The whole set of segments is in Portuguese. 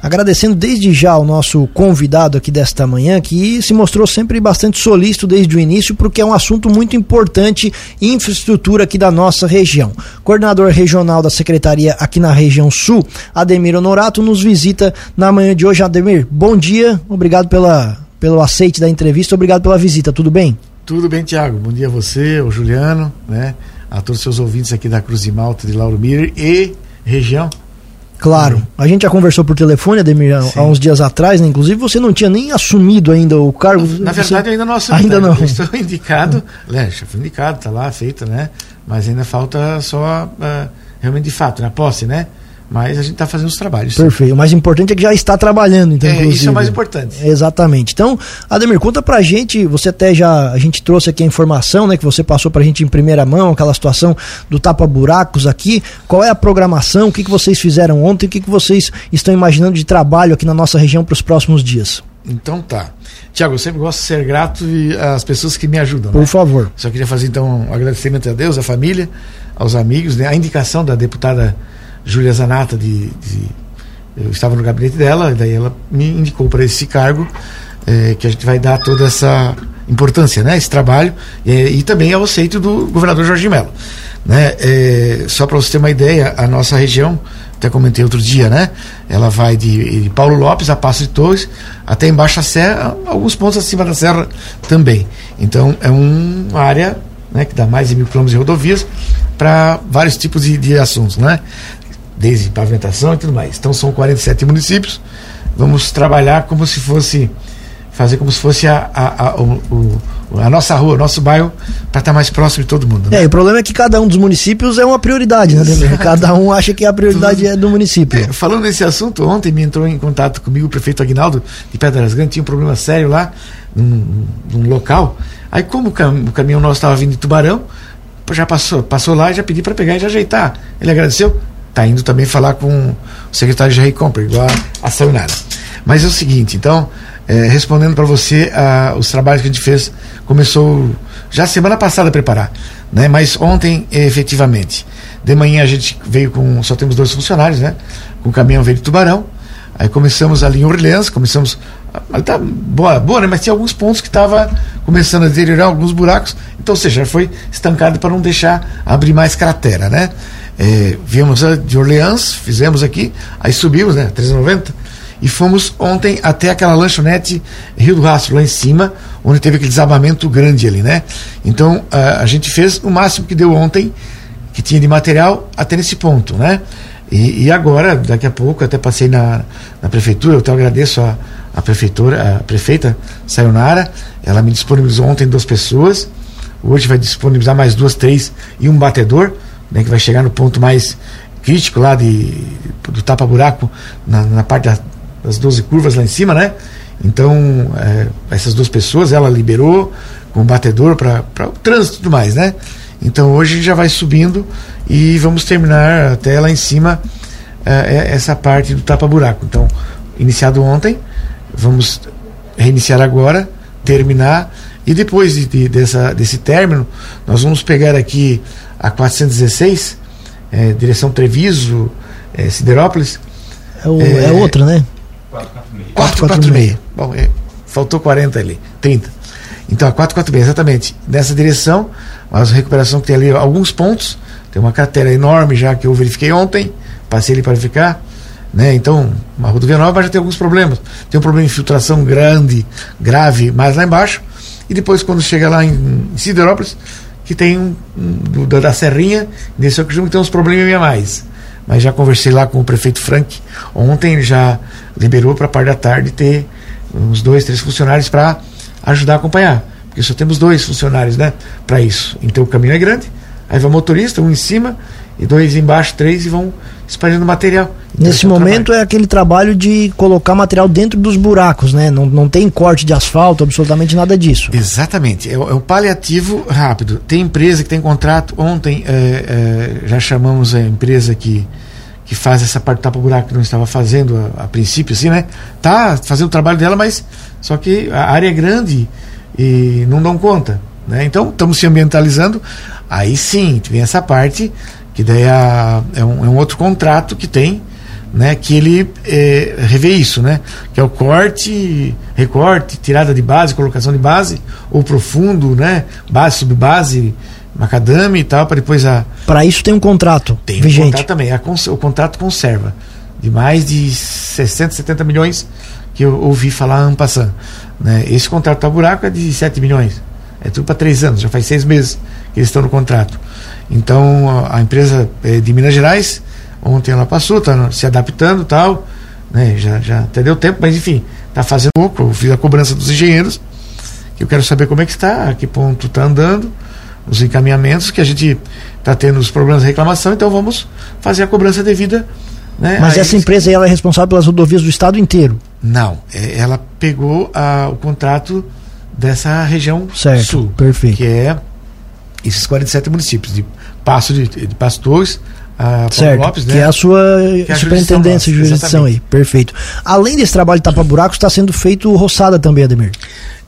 Agradecendo desde já o nosso convidado aqui desta manhã, que se mostrou sempre bastante solícito desde o início, porque é um assunto muito importante, infraestrutura aqui da nossa região. Coordenador regional da Secretaria aqui na região sul, Ademir Honorato, nos visita na manhã de hoje. Ademir, bom dia, obrigado pela, pelo aceite da entrevista, obrigado pela visita, tudo bem? Tudo bem, Tiago. Bom dia a você, o Juliano, né? A todos os seus ouvintes aqui da Cruz de Malta de Lauro Miller e região. Claro. A gente já conversou por telefone, Ademir, há uns dias atrás, né? Inclusive você não tinha nem assumido ainda o cargo. Na você... verdade, ainda não assumi. Ainda não. Eu estou indicado, né? Já fui indicado, está lá, feito, né? Mas ainda falta só uh, realmente de fato, na posse, né? Mas a gente está fazendo os trabalhos. Perfeito. O mais importante é que já está trabalhando, então. É, isso é o mais importante. Exatamente. Então, Ademir, conta pra gente, você até já, a gente trouxe aqui a informação, né, que você passou pra gente em primeira mão, aquela situação do tapa-buracos aqui. Qual é a programação? O que, que vocês fizeram ontem? O que, que vocês estão imaginando de trabalho aqui na nossa região para os próximos dias? Então tá. Tiago, eu sempre gosto de ser grato às pessoas que me ajudam. Por né? favor. Só queria fazer então um agradecimento a Deus, à família, aos amigos, né? a indicação da deputada Júlia Zanata de, de, eu estava no gabinete dela, e daí ela me indicou para esse cargo é, que a gente vai dar toda essa importância, né, esse trabalho e, e também ao aceito do governador Jorge Mello, né? É, só para você ter uma ideia, a nossa região, até comentei outro dia, né? Ela vai de, de Paulo Lopes a Passo de Torres até embaixo da serra, alguns pontos acima da serra também. Então é um, uma área né, que dá mais de mil quilômetros de rodovias para vários tipos de, de assuntos, né? Desde pavimentação e tudo mais. Então são 47 municípios. Vamos trabalhar como se fosse fazer como se fosse a, a, a, o, a nossa rua, o nosso bairro, para estar tá mais próximo de todo mundo. Né? É, o problema é que cada um dos municípios é uma prioridade, né? Cada um acha que a prioridade é do município. É, falando desse assunto, ontem me entrou em contato comigo o prefeito Aguinaldo de Pedras Grandes, tinha um problema sério lá, num, num local. Aí, como o, cam o caminhão nosso estava vindo de Tubarão, já passou, passou lá e já pedi para pegar e já ajeitar. Ele agradeceu, está indo também falar com o secretário de Recompra, igual a, a. Mas é o seguinte, então, é, respondendo para você, a, os trabalhos que a gente fez, começou já semana passada a preparar, né? mas ontem, efetivamente. De manhã a gente veio com, só temos dois funcionários, né? Com o caminhão veio de Tubarão, aí começamos ali em Orleans, começamos tá boa, boa, né? Mas tinha alguns pontos que estava começando a deteriorar, alguns buracos. Então, ou seja, foi estancado para não deixar abrir mais cratera, né? É, viemos de Orleans, fizemos aqui, aí subimos, né, 390, e fomos ontem até aquela lanchonete Rio do Rastro, lá em cima, onde teve aquele desabamento grande ali, né? Então a, a gente fez o máximo que deu ontem, que tinha de material, até nesse ponto, né? E, e agora, daqui a pouco, até passei na, na prefeitura, eu até agradeço a, a prefeitura, a prefeita Sayonara, ela me disponibilizou ontem duas pessoas, hoje vai disponibilizar mais duas, três e um batedor né, que vai chegar no ponto mais crítico lá de, do tapa-buraco na, na, parte da, das 12 curvas lá em cima, né? Então, é, essas duas pessoas, ela liberou com o batedor para o trânsito e tudo mais, né? Então, hoje já vai subindo e vamos terminar até lá em cima é, essa parte do tapa-buraco. Então, iniciado ontem, vamos reiniciar agora, terminar e depois de, de, dessa, desse término, nós vamos pegar aqui a 416, é, direção Treviso, é, Siderópolis. É, o, é, é outro, né? 446. 446. Bom, é, faltou 40 ali, 30. Então, a 446, exatamente. Nessa direção, mas a recuperação que tem ali alguns pontos. Tem uma cratera enorme já que eu verifiquei ontem, passei ali para verificar. Né? Então, uma rodovia nova já tem alguns problemas. Tem um problema de infiltração grande, grave, mais lá embaixo. E depois, quando chega lá em, em Siderópolis, que tem um, um, da Serrinha, nesse que tem uns problemas a mais. Mas já conversei lá com o prefeito Frank. Ontem ele já liberou para a parte da tarde ter uns dois, três funcionários para ajudar a acompanhar. Porque só temos dois funcionários né, para isso. Então o caminho é grande, aí vai o motorista, um em cima e dois embaixo, três e vão espalhando material. Então, Nesse é momento trabalho. é aquele trabalho de colocar material dentro dos buracos, né? Não, não tem corte de asfalto, absolutamente nada disso. Exatamente, é, é um paliativo rápido. Tem empresa que tem contrato. Ontem é, é, já chamamos a empresa que, que faz essa parte do tapa-buraco que não estava fazendo a, a, princípio, assim, né? Tá fazendo o trabalho dela, mas só que a área é grande e não dão conta. Né? Então estamos se ambientalizando. Aí sim, vem essa parte que daí é, é, um, é um outro contrato que tem né, que ele é, revê isso, né, que é o corte, recorte, tirada de base, colocação de base, ou profundo, né, base, subbase, macadame e tal, para depois a. Para isso tem um contrato tem vigente. um contrato também, a, o contrato conserva de mais de 60, 70 milhões que eu ouvi falar ano passando. Né? Esse contrato tá buraco é de 7 milhões. É tudo para três anos, já faz seis meses que eles estão no contrato. Então a, a empresa é de Minas Gerais, ontem ela passou, está se adaptando tal, né? já, já até deu tempo, mas enfim, está fazendo pouco. Eu fiz a cobrança dos engenheiros, que eu quero saber como é que está, a que ponto está andando, os encaminhamentos, que a gente está tendo os problemas de reclamação, então vamos fazer a cobrança devida né? Mas Aí, essa empresa ela é responsável pelas rodovias do estado inteiro? Não, é, ela pegou a, o contrato dessa região certo, sul, perfeito. que é esses 47 municípios de Passo de, de Passo Torres, a certo, Lopes, né? que é a sua é a superintendência, jurisdição aí, perfeito. Além desse trabalho de tapa-buracos, está sendo feito roçada também, Ademir.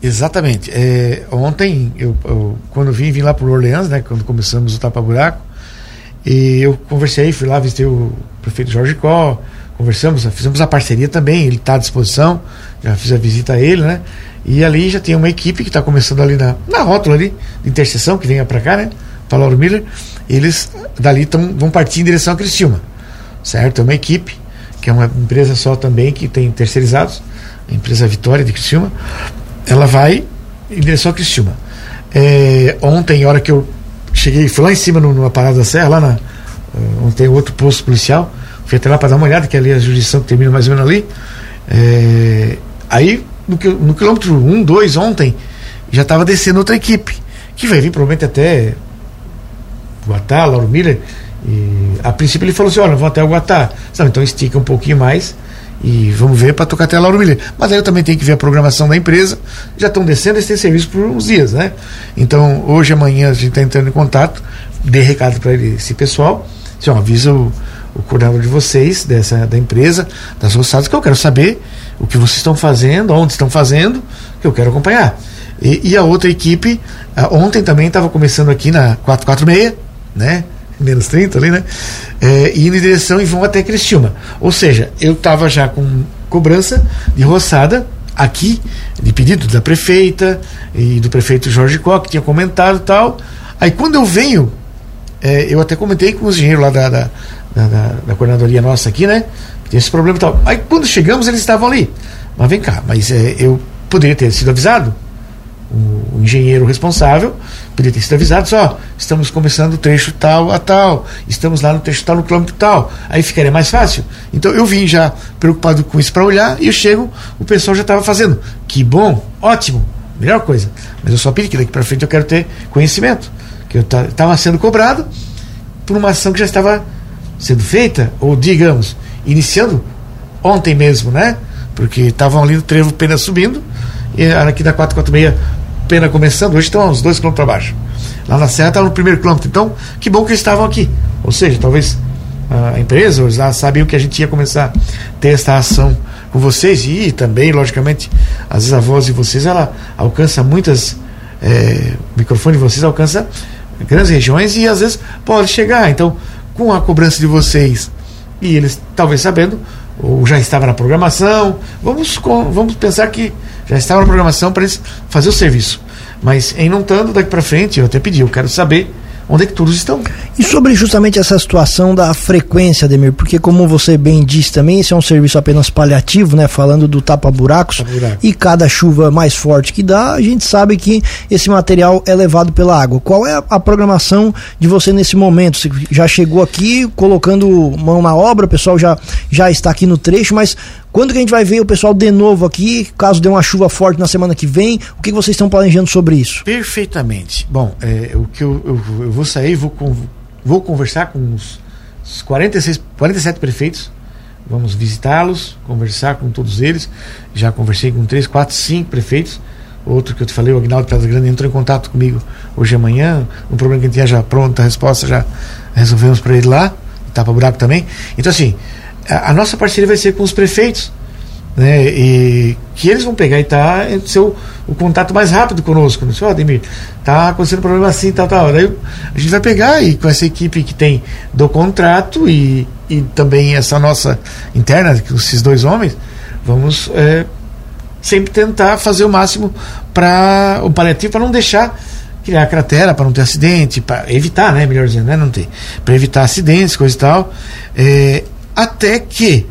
Exatamente. É, ontem, eu, eu, quando vim, vim lá por Orleans, né, quando começamos o tapa-buraco, e eu conversei, fui lá, visitei o prefeito Jorge Có, conversamos, fizemos a parceria também, ele está à disposição, já fiz a visita a ele, né? E ali já tem uma equipe que está começando ali na, na rótula ali, de interseção, que venha para cá, né? Para Lauro Miller. Eles dali tão, vão partir em direção a Criciúma, certo? É uma equipe, que é uma empresa só também, que tem terceirizados, a empresa Vitória de Criciúma. Ela vai em direção a Criciúma. É, ontem, a hora que eu cheguei, fui lá em cima numa parada da serra, lá na, uh, onde tem outro posto policial, fui até lá para dar uma olhada, que ali é a jurisdição que termina mais ou menos ali. É, aí, no, no quilômetro 1, 2, ontem, já estava descendo outra equipe, que vai vir provavelmente até Guatá, Lauro Miller. E a princípio ele falou assim: olha, vou até o Guatá. então estica um pouquinho mais e vamos ver para tocar até a Lauro Miller. Mas aí eu também tenho que ver a programação da empresa. Já estão descendo, eles têm serviço por uns dias, né? Então, hoje, amanhã, a gente está entrando em contato, dê recado para esse pessoal. Assim, ó, avisa o, o coordenador de vocês, dessa, da empresa, das roçadas, que eu quero saber o que vocês estão fazendo, onde estão fazendo, que eu quero acompanhar. E, e a outra equipe, ontem também estava começando aqui na 446, né? menos 30 ali, né? É, indo em direção e vão até Criciúma. Ou seja, eu estava já com cobrança de roçada aqui, de pedido da prefeita e do prefeito Jorge Koch, que tinha comentado e tal. Aí quando eu venho, é, eu até comentei com os engenheiros lá da, da, da, da coordenadoria nossa aqui, né? Tem esse problema e tal. Aí quando chegamos, eles estavam ali. Mas vem cá, mas é, eu poderia ter sido avisado o, o engenheiro responsável poderia ter sido avisado só, estamos começando o trecho tal a tal, estamos lá no trecho tal, no quilômetro tal, aí ficaria mais fácil. Então eu vim já preocupado com isso para olhar e eu chego, o pessoal já estava fazendo. Que bom, ótimo, melhor coisa. Mas eu só pedi que daqui para frente eu quero ter conhecimento, que eu estava sendo cobrado por uma ação que já estava sendo feita, ou digamos, iniciando ontem mesmo, né? Porque estavam ali no trevo pena subindo, e aqui da 446 pena começando, hoje estão uns dois quilômetros abaixo. Lá na Serra estava no primeiro quilômetro. Então, que bom que eles estavam aqui. Ou seja, talvez a empresa, eles lá sabiam que a gente ia começar a ter esta ação com vocês e também, logicamente, às vezes a voz de vocês ela alcança muitas. É, o microfone de vocês alcança grandes regiões e às vezes pode chegar. Então, com a cobrança de vocês e eles talvez sabendo, ou já estava na programação, vamos, vamos pensar que já estava na programação para eles fazer o serviço. Mas em não estando daqui para frente, eu até pedi, eu quero saber onde é que todos estão. E sobre justamente essa situação da frequência, Demir, porque como você bem disse também, esse é um serviço apenas paliativo, né? Falando do tapa-buracos. Tapa e cada chuva mais forte que dá, a gente sabe que esse material é levado pela água. Qual é a programação de você nesse momento? Você já chegou aqui colocando mão na obra, o pessoal já, já está aqui no trecho, mas quando que a gente vai ver o pessoal de novo aqui, caso dê uma chuva forte na semana que vem? O que vocês estão planejando sobre isso? Perfeitamente. Bom, é, o que eu, eu, eu, vou sair, vou, vou conversar com os 46, 47 prefeitos, vamos visitá-los, conversar com todos eles. Já conversei com três, quatro, cinco prefeitos. Outro que eu te falei, o Agnaldo Pedra Grande, entrou em contato comigo hoje de manhã. Um problema que a gente tinha já pronta a resposta, já resolvemos para ele lá. Tapa buraco também. Então, assim, a, nossa parceria vai ser com os prefeitos, né? E que eles vão pegar e tá ser o, contato mais rápido conosco. Né? Oh, Ademir, tá acontecendo um problema assim, tal, tal. Daí a gente vai pegar e com essa equipe que tem do contrato e e também essa nossa interna, esses dois homens, vamos é, sempre tentar fazer o máximo para o paliativo para não deixar criar cratera para não ter acidente, para evitar, né, melhor dizendo, né, não ter, para evitar acidentes, coisa e tal, é, até que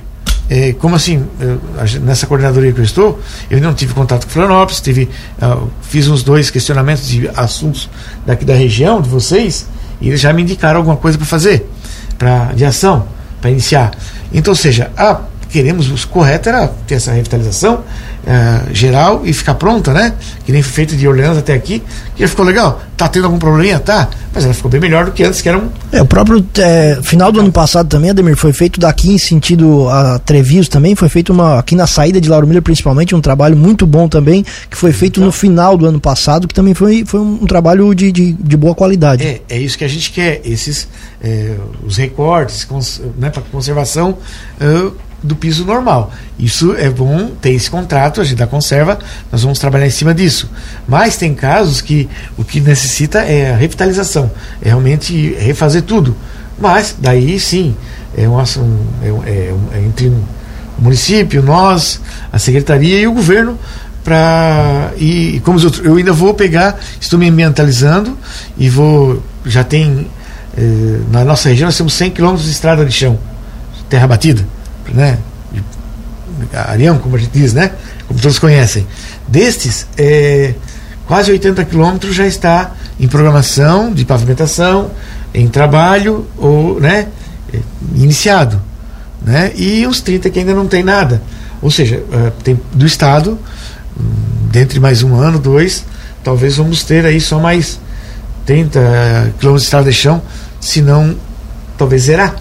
é, como assim, eu, nessa coordenadoria que eu estou, eu não tive contato com Florianópolis, tive, uh, fiz uns dois questionamentos de assuntos daqui da região, de vocês, e eles já me indicaram alguma coisa para fazer, para de ação, para iniciar. Então, ou seja, a queremos, o correto era ter essa revitalização uh, geral e ficar pronta, né? Que nem foi feito de Orleans até aqui, que já ficou legal. Tá tendo algum probleminha? Tá, mas ela ficou bem melhor do que antes, que era um. É, o próprio é, final do ano passado também, Ademir, foi feito daqui em sentido a Treviso também, foi feito uma, aqui na saída de Lauro Miller principalmente, um trabalho muito bom também, que foi feito então, no final do ano passado, que também foi, foi um, um trabalho de, de, de, boa qualidade. É, é isso que a gente quer, esses, é, os recortes, cons, né, para conservação. Uh, do piso normal. Isso é bom ter esse contrato, a gente da conserva, nós vamos trabalhar em cima disso. Mas tem casos que o que necessita é a revitalização, é realmente refazer tudo. Mas daí sim, é, um, é, é, é entre o município, nós, a secretaria e o governo para e, como eu, eu ainda vou pegar, estou me ambientalizando e vou já tem eh, na nossa região nós temos 100 quilômetros de estrada de chão, terra batida né? Arião, como a gente diz, né? Como todos conhecem. Destes, é, quase 80 quilômetros já está em programação de pavimentação, em trabalho ou, né? É, iniciado, né? E os 30 que ainda não tem nada. Ou seja, é, tem do Estado, hum, dentre mais um ano, dois, talvez vamos ter aí só mais 30 quilômetros de estrada de chão, se não, talvez zerar.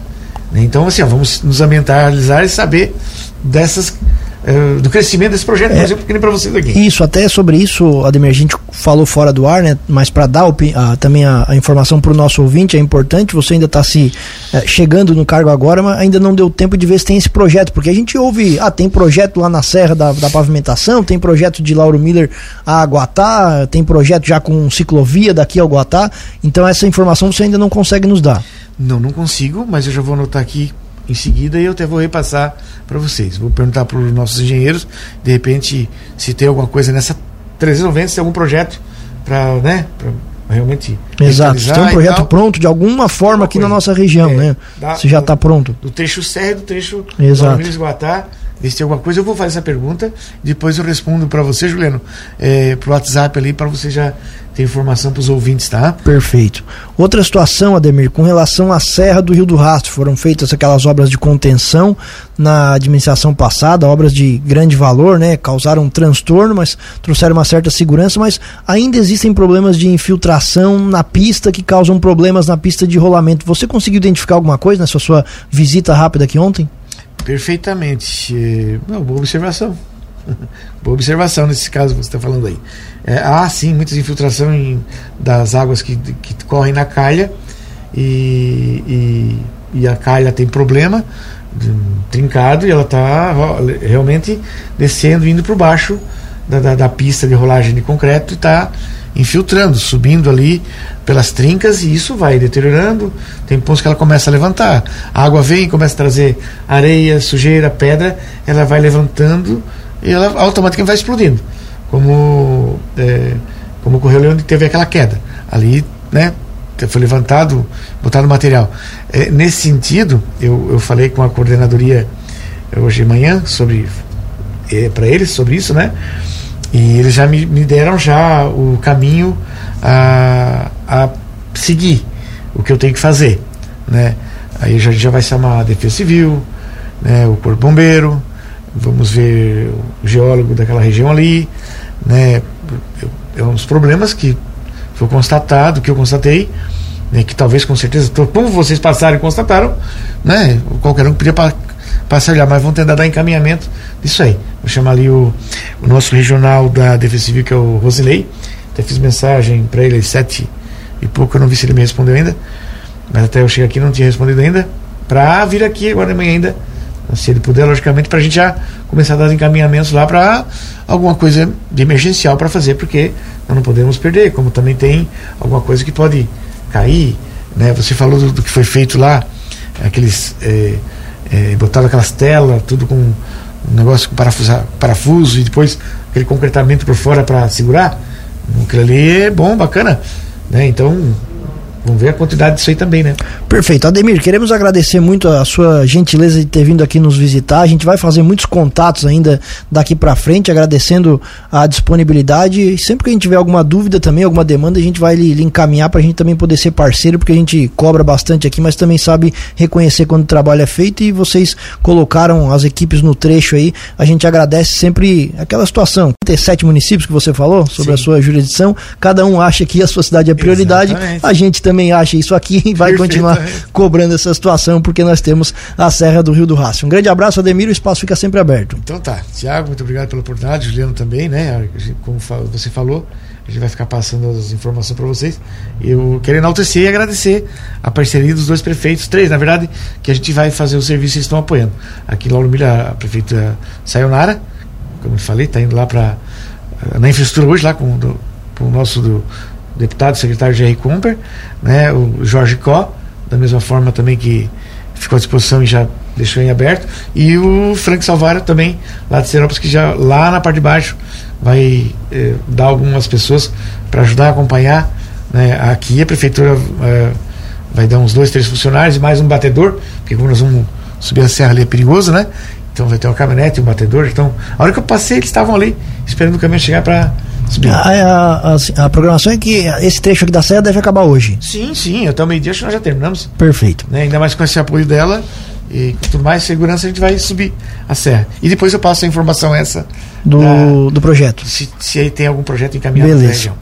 Né? Então, assim, ó, vamos nos ambientalizar e saber dessas uh, do crescimento desse projeto, por é, exemplo, que nem para vocês aqui. Isso, até sobre isso, Ademir, a gente falou fora do ar, né? Mas para dar a, também a, a informação para o nosso ouvinte é importante. Você ainda está se uh, chegando no cargo agora, mas ainda não deu tempo de ver se tem esse projeto, porque a gente ouve, ah, tem projeto lá na Serra da, da Pavimentação, tem projeto de Lauro Miller a Guatá, tem projeto já com ciclovia daqui ao Guatá. Então essa informação você ainda não consegue nos dar. Não, não consigo, mas eu já vou anotar aqui em seguida e eu até vou repassar para vocês. Vou perguntar para os nossos engenheiros, de repente, se tem alguma coisa nessa 390, se tem algum projeto para né, realmente. Exato, se tem um projeto pronto de alguma forma aqui coisa. na nossa região, é, né? Da, se já está pronto. Do trecho Serra do trecho Exato. Guatá, ver se tem alguma coisa. Eu vou fazer essa pergunta, depois eu respondo para você, Juliano, é, para o WhatsApp ali, para você já ter informação para os ouvintes, tá? Perfeito. Outra situação, Ademir, com relação à Serra do Rio do Rastro, foram feitas aquelas obras de contenção na administração passada, obras de grande valor, né? Causaram um transtorno, mas trouxeram uma certa segurança, mas ainda existem problemas de infiltração na pista que causam problemas na pista de rolamento. Você conseguiu identificar alguma coisa nessa sua visita rápida aqui ontem? Perfeitamente. Não, boa observação. Boa observação nesse caso que você está falando aí. É, há sim muitas infiltrações das águas que, que correm na calha e, e, e a calha tem problema, trincado, e ela está realmente descendo, indo para baixo da, da, da, pista de rolagem de concreto e está infiltrando, subindo ali pelas trincas e isso vai deteriorando. Tem pontos que ela começa a levantar. A água vem, começa a trazer areia, sujeira, pedra, ela vai levantando e ela automaticamente vai explodindo. Como, é, como ocorreu onde teve aquela queda. Ali, né, foi levantado, botado material. É, nesse sentido, eu, eu falei com a coordenadoria hoje de manhã sobre é, para eles sobre isso, né? E eles já me, me deram já o caminho a, a seguir, o que eu tenho que fazer, né? Aí já, já vai chamar a Defesa Civil, né, o Corpo Bombeiro, vamos ver o geólogo daquela região ali, né? É uns problemas que foi constatado, que eu constatei, né, que talvez com certeza, como vocês passaram e constataram, né? Qualquer um podia pa passar lá, mas vão tentar dar encaminhamento disso aí. Vou chamar ali o, o nosso regional da Defesa Civil, que é o Rosinei. Até fiz mensagem para ele às sete e pouco, eu não vi se ele me respondeu ainda. Mas até eu chegar aqui não tinha respondido ainda. Para vir aqui agora de manhã ainda se ele puder, logicamente, para a gente já começar a dar encaminhamentos lá para alguma coisa de emergencial para fazer, porque nós não podemos perder, como também tem alguma coisa que pode cair. Né? Você falou do, do que foi feito lá aqueles. É, é, botaram aquelas telas, tudo com um negócio com parafuso, parafuso e depois aquele concretamento por fora para segurar. Aquilo ali é bom, bacana. Né? Então, Vamos ver a quantidade disso aí também, né? Perfeito. Ademir, queremos agradecer muito a sua gentileza de ter vindo aqui nos visitar. A gente vai fazer muitos contatos ainda daqui para frente, agradecendo a disponibilidade. Sempre que a gente tiver alguma dúvida também, alguma demanda, a gente vai lhe, lhe encaminhar para a gente também poder ser parceiro, porque a gente cobra bastante aqui, mas também sabe reconhecer quando o trabalho é feito e vocês colocaram as equipes no trecho aí. A gente agradece sempre aquela situação. Ter sete municípios que você falou sobre Sim. a sua jurisdição, cada um acha que a sua cidade é prioridade. Exatamente. A gente também acha isso aqui e vai Perfeito, continuar é. cobrando essa situação, porque nós temos a Serra do Rio do Rastro. Um grande abraço, Ademir, o espaço fica sempre aberto. Então tá. Tiago, muito obrigado pela oportunidade, Juliano também, né? Como você falou, a gente vai ficar passando as informações para vocês. Eu quero enaltecer e agradecer a parceria dos dois prefeitos, três, na verdade, que a gente vai fazer o serviço e estão apoiando. Aqui em Lauro Milha, a prefeita Sayonara, como eu falei, está indo lá para na infraestrutura hoje, lá com, do, com o nosso do, deputado secretário Jerry Kumper, né, o Jorge Có, da mesma forma também que ficou à disposição e já deixou em aberto, e o Frank Salvara também, lá de Serópolis, que já lá na parte de baixo vai eh, dar algumas pessoas para ajudar a acompanhar. Né, aqui a prefeitura eh, vai dar uns dois, três funcionários e mais um batedor, porque como nós vamos subir a serra ali é perigoso, né? Então vai ter uma caminhonete um batedor. Então, a hora que eu passei, eles estavam ali, esperando o caminhão chegar para a, a, a, programação é que esse trecho aqui da serra deve acabar hoje. Sim, sim, até o meio-dia acho que nós já terminamos. Perfeito. Né? Ainda mais com esse apoio dela e com mais segurança a gente vai subir a serra. E depois eu passo a informação essa do, da, do projeto. Se, se aí tem algum projeto encaminhado Beleza.